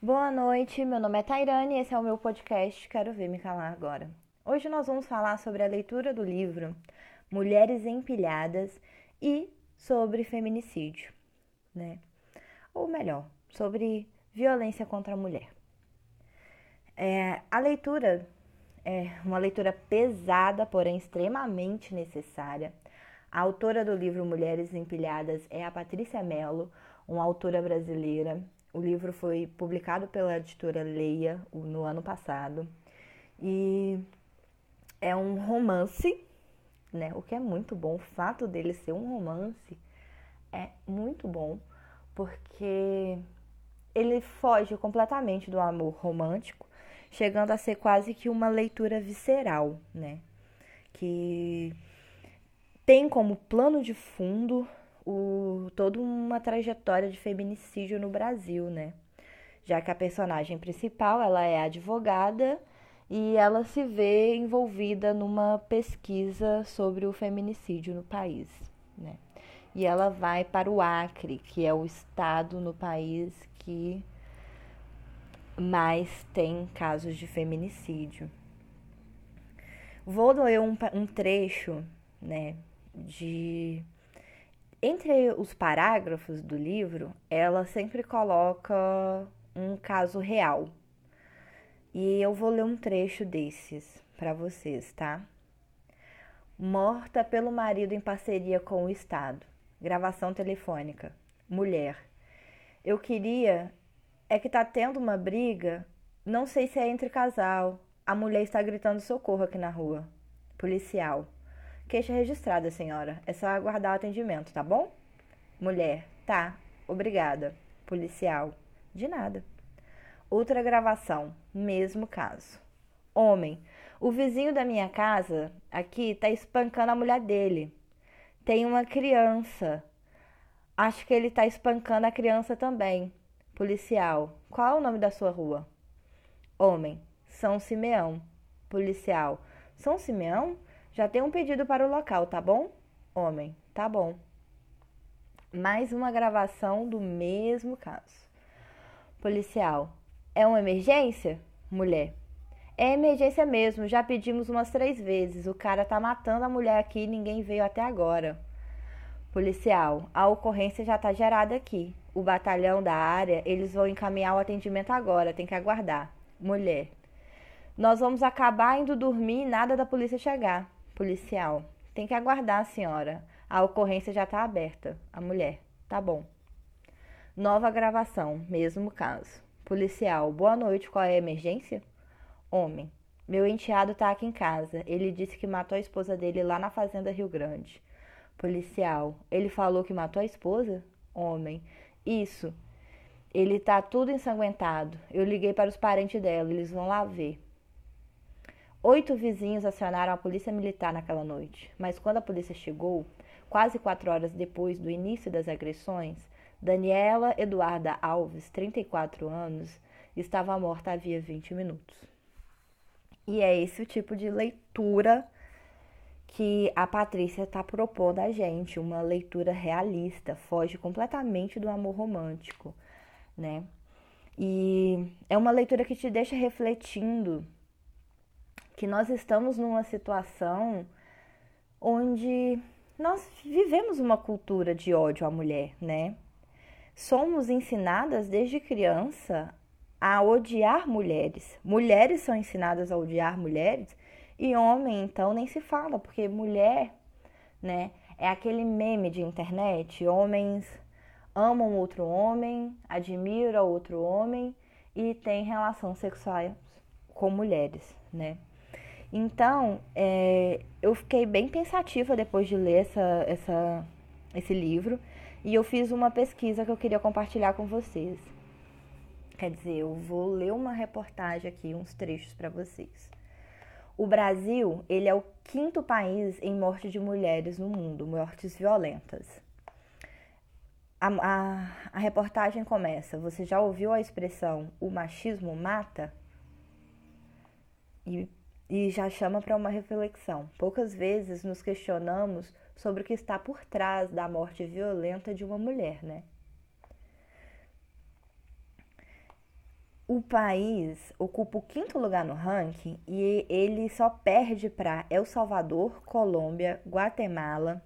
Boa noite, meu nome é Tairane e esse é o meu podcast Quero Ver Me Calar Agora. Hoje nós vamos falar sobre a leitura do livro Mulheres Empilhadas e sobre feminicídio, né? Ou melhor, sobre violência contra a mulher. É, a leitura é uma leitura pesada, porém extremamente necessária. A autora do livro Mulheres Empilhadas é a Patrícia Mello, uma autora brasileira. O livro foi publicado pela editora Leia no ano passado e é um romance, né? O que é muito bom. O fato dele ser um romance é muito bom porque ele foge completamente do amor romântico, chegando a ser quase que uma leitura visceral, né? Que tem como plano de fundo o, toda uma trajetória de feminicídio no Brasil, né? Já que a personagem principal, ela é advogada e ela se vê envolvida numa pesquisa sobre o feminicídio no país, né? E ela vai para o Acre, que é o estado no país que mais tem casos de feminicídio. Vou ler um, um trecho, né, de entre os parágrafos do livro, ela sempre coloca um caso real. E eu vou ler um trecho desses para vocês, tá? Morta pelo marido em parceria com o Estado. Gravação telefônica. Mulher. Eu queria é que tá tendo uma briga, não sei se é entre casal. A mulher está gritando socorro aqui na rua. Policial. Queixa registrada, senhora. É só aguardar o atendimento, tá bom? Mulher. Tá. Obrigada. Policial. De nada. Outra gravação. Mesmo caso. Homem. O vizinho da minha casa aqui tá espancando a mulher dele. Tem uma criança. Acho que ele tá espancando a criança também. Policial. Qual é o nome da sua rua? Homem. São Simeão. Policial. São Simeão? Já tem um pedido para o local, tá bom? Homem, tá bom. Mais uma gravação do mesmo caso. Policial, é uma emergência? Mulher, é emergência mesmo, já pedimos umas três vezes. O cara tá matando a mulher aqui e ninguém veio até agora. Policial, a ocorrência já tá gerada aqui. O batalhão da área, eles vão encaminhar o atendimento agora, tem que aguardar. Mulher, nós vamos acabar indo dormir e nada da polícia chegar. Policial. Tem que aguardar, senhora. A ocorrência já está aberta. A mulher. Tá bom. Nova gravação. Mesmo caso. Policial. Boa noite. Qual é a emergência? Homem. Meu enteado está aqui em casa. Ele disse que matou a esposa dele lá na fazenda Rio Grande. Policial. Ele falou que matou a esposa? Homem. Isso. Ele tá tudo ensanguentado. Eu liguei para os parentes dela. Eles vão lá ver. Oito vizinhos acionaram a polícia militar naquela noite, mas quando a polícia chegou, quase quatro horas depois do início das agressões, Daniela Eduarda Alves, 34 anos, estava morta havia 20 minutos. E é esse o tipo de leitura que a Patrícia está propondo a gente, uma leitura realista, foge completamente do amor romântico, né? E é uma leitura que te deixa refletindo que nós estamos numa situação onde nós vivemos uma cultura de ódio à mulher, né? Somos ensinadas desde criança a odiar mulheres. Mulheres são ensinadas a odiar mulheres e homem, então, nem se fala, porque mulher, né, é aquele meme de internet, homens amam outro homem, admiram outro homem e têm relação sexual com mulheres, né? Então, é, eu fiquei bem pensativa depois de ler essa, essa, esse livro e eu fiz uma pesquisa que eu queria compartilhar com vocês. Quer dizer, eu vou ler uma reportagem aqui, uns trechos para vocês. O Brasil, ele é o quinto país em morte de mulheres no mundo, mortes violentas. A, a, a reportagem começa. Você já ouviu a expressão o machismo mata? E e já chama para uma reflexão. Poucas vezes nos questionamos sobre o que está por trás da morte violenta de uma mulher, né? o país ocupa o quinto lugar no ranking e ele só perde para El Salvador, Colômbia, Guatemala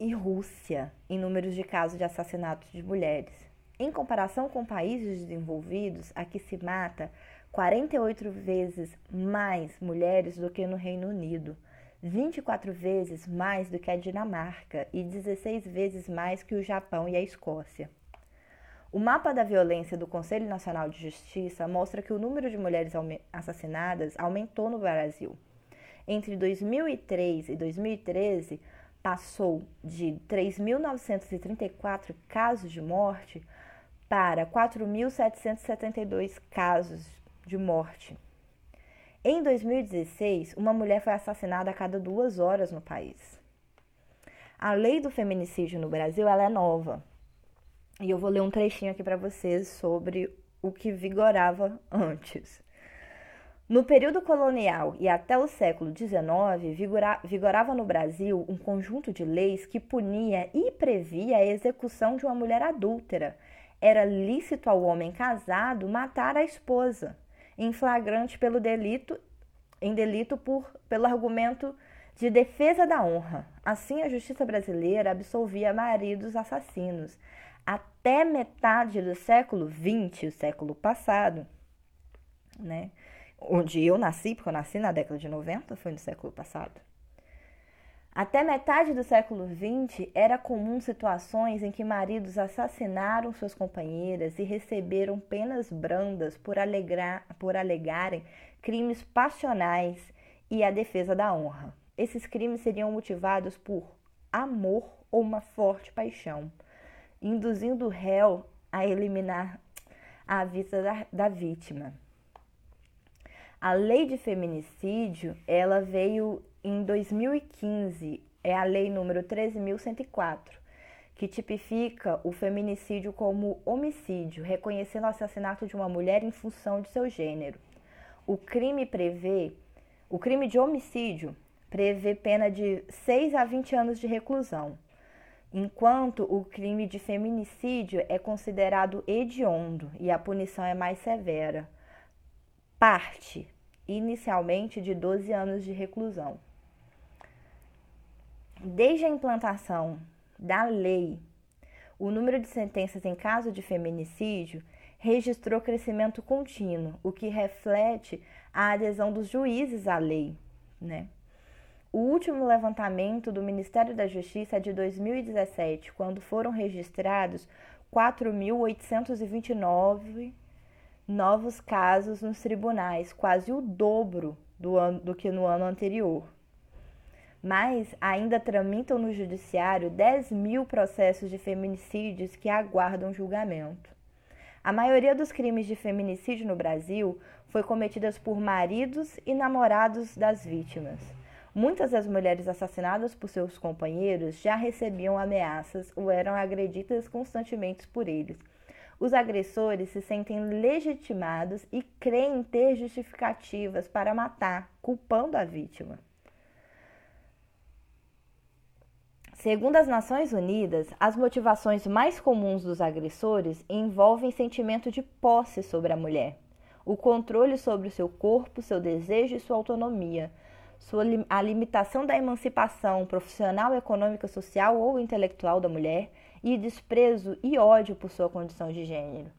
e Rússia em números de casos de assassinatos de mulheres. Em comparação com países desenvolvidos, aqui se mata 48 vezes mais mulheres do que no Reino Unido, 24 vezes mais do que a Dinamarca e 16 vezes mais que o Japão e a Escócia. O mapa da violência do Conselho Nacional de Justiça mostra que o número de mulheres assassinadas aumentou no Brasil. Entre 2003 e 2013, passou de 3.934 casos de morte para 4.772 casos de morte. Em 2016, uma mulher foi assassinada a cada duas horas no país. A lei do feminicídio no Brasil ela é nova, e eu vou ler um trechinho aqui para vocês sobre o que vigorava antes. No período colonial e até o século XIX, vigorava no Brasil um conjunto de leis que punia e previa a execução de uma mulher adúltera. Era lícito ao homem casado matar a esposa, em flagrante pelo delito, em delito por, pelo argumento de defesa da honra. Assim, a justiça brasileira absolvia maridos assassinos, até metade do século XX, o século passado, né? Onde eu nasci, porque eu nasci na década de 90, foi no século passado. Até metade do século XX, era comum situações em que maridos assassinaram suas companheiras e receberam penas brandas por, alegrar, por alegarem crimes passionais e a defesa da honra. Esses crimes seriam motivados por amor ou uma forte paixão induzindo o réu a eliminar a vista da, da vítima. A lei de feminicídio, ela veio em 2015, é a lei número 13.104, que tipifica o feminicídio como homicídio, reconhecendo o assassinato de uma mulher em função de seu gênero. O crime prevê, o crime de homicídio prevê pena de 6 a 20 anos de reclusão enquanto o crime de feminicídio é considerado hediondo e a punição é mais severa. Parte, inicialmente, de 12 anos de reclusão. Desde a implantação da lei, o número de sentenças em caso de feminicídio registrou crescimento contínuo, o que reflete a adesão dos juízes à lei, né? O último levantamento do Ministério da Justiça é de 2017, quando foram registrados 4.829 novos casos nos tribunais, quase o dobro do, ano, do que no ano anterior. Mas ainda tramitam no Judiciário 10 mil processos de feminicídios que aguardam julgamento. A maioria dos crimes de feminicídio no Brasil foi cometidas por maridos e namorados das vítimas. Muitas das mulheres assassinadas por seus companheiros já recebiam ameaças ou eram agredidas constantemente por eles. Os agressores se sentem legitimados e creem ter justificativas para matar, culpando a vítima. Segundo as Nações Unidas, as motivações mais comuns dos agressores envolvem sentimento de posse sobre a mulher, o controle sobre o seu corpo, seu desejo e sua autonomia sua, a limitação da emancipação profissional, econômica, social ou intelectual da mulher e desprezo e ódio por sua condição de gênero.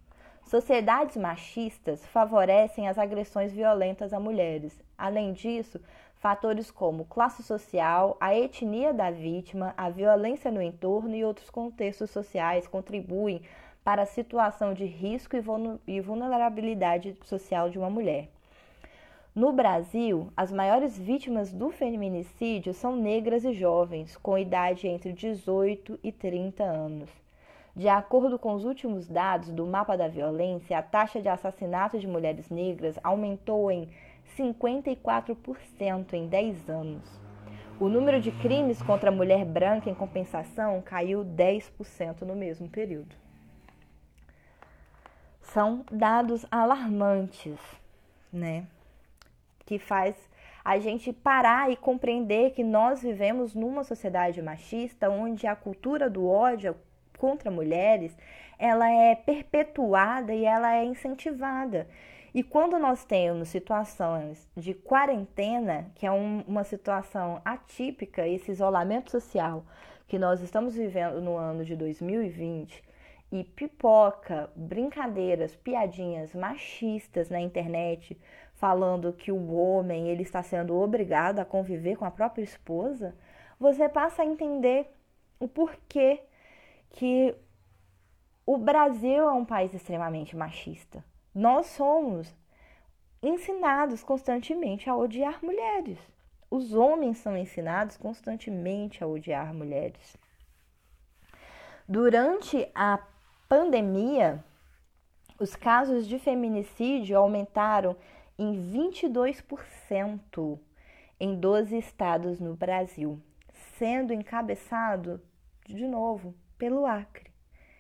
Sociedades machistas favorecem as agressões violentas a mulheres. Além disso, fatores como classe social, a etnia da vítima, a violência no entorno e outros contextos sociais contribuem para a situação de risco e vulnerabilidade social de uma mulher. No Brasil, as maiores vítimas do feminicídio são negras e jovens, com idade entre 18 e 30 anos. De acordo com os últimos dados do Mapa da Violência, a taxa de assassinato de mulheres negras aumentou em 54% em 10 anos. O número de crimes contra a mulher branca em compensação caiu 10% no mesmo período. São dados alarmantes, né? Que faz a gente parar e compreender que nós vivemos numa sociedade machista onde a cultura do ódio contra mulheres, ela é perpetuada e ela é incentivada. E quando nós temos situações de quarentena, que é um, uma situação atípica, esse isolamento social que nós estamos vivendo no ano de 2020, e pipoca, brincadeiras, piadinhas machistas na internet, falando que o homem ele está sendo obrigado a conviver com a própria esposa, você passa a entender o porquê que o Brasil é um país extremamente machista. Nós somos ensinados constantemente a odiar mulheres. Os homens são ensinados constantemente a odiar mulheres. Durante a pandemia, os casos de feminicídio aumentaram em 22% em 12 estados no Brasil, sendo encabeçado de novo pelo Acre,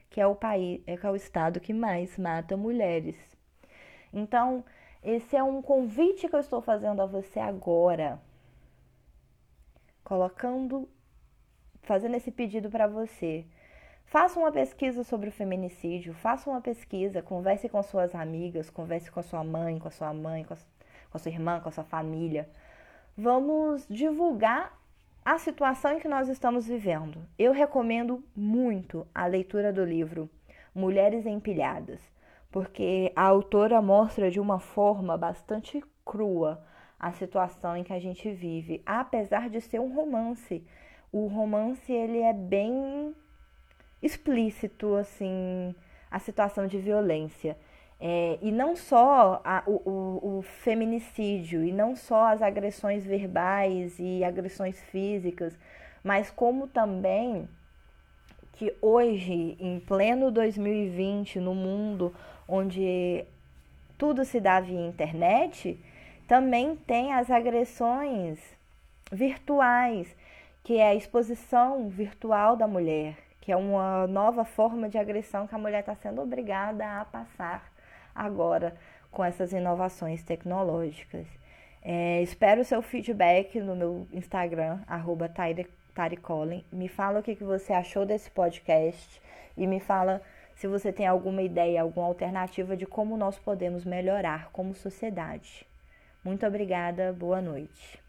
que é o país, é, é o estado que mais mata mulheres. Então, esse é um convite que eu estou fazendo a você agora. Colocando, fazendo esse pedido para você. Faça uma pesquisa sobre o feminicídio, faça uma pesquisa, converse com suas amigas, converse com a sua mãe, com a sua mãe, com a, com a sua irmã, com a sua família. Vamos divulgar a situação em que nós estamos vivendo. Eu recomendo muito a leitura do livro Mulheres Empilhadas porque a autora mostra de uma forma bastante crua a situação em que a gente vive, apesar de ser um romance. O romance ele é bem explícito assim a situação de violência. É, e não só a, o, o, o, feminicídio, e não só as agressões verbais e agressões físicas, mas como também que hoje, em pleno 2020, no mundo onde tudo se dá via internet, também tem as agressões virtuais, que é a exposição virtual da mulher, que é uma nova forma de agressão que a mulher está sendo obrigada a passar agora com essas inovações tecnológicas. É, espero o seu feedback no meu Instagram, arroba Me fala o que, que você achou desse podcast e me fala se você tem alguma ideia, alguma alternativa de como nós podemos melhorar como sociedade. Muito obrigada, boa noite.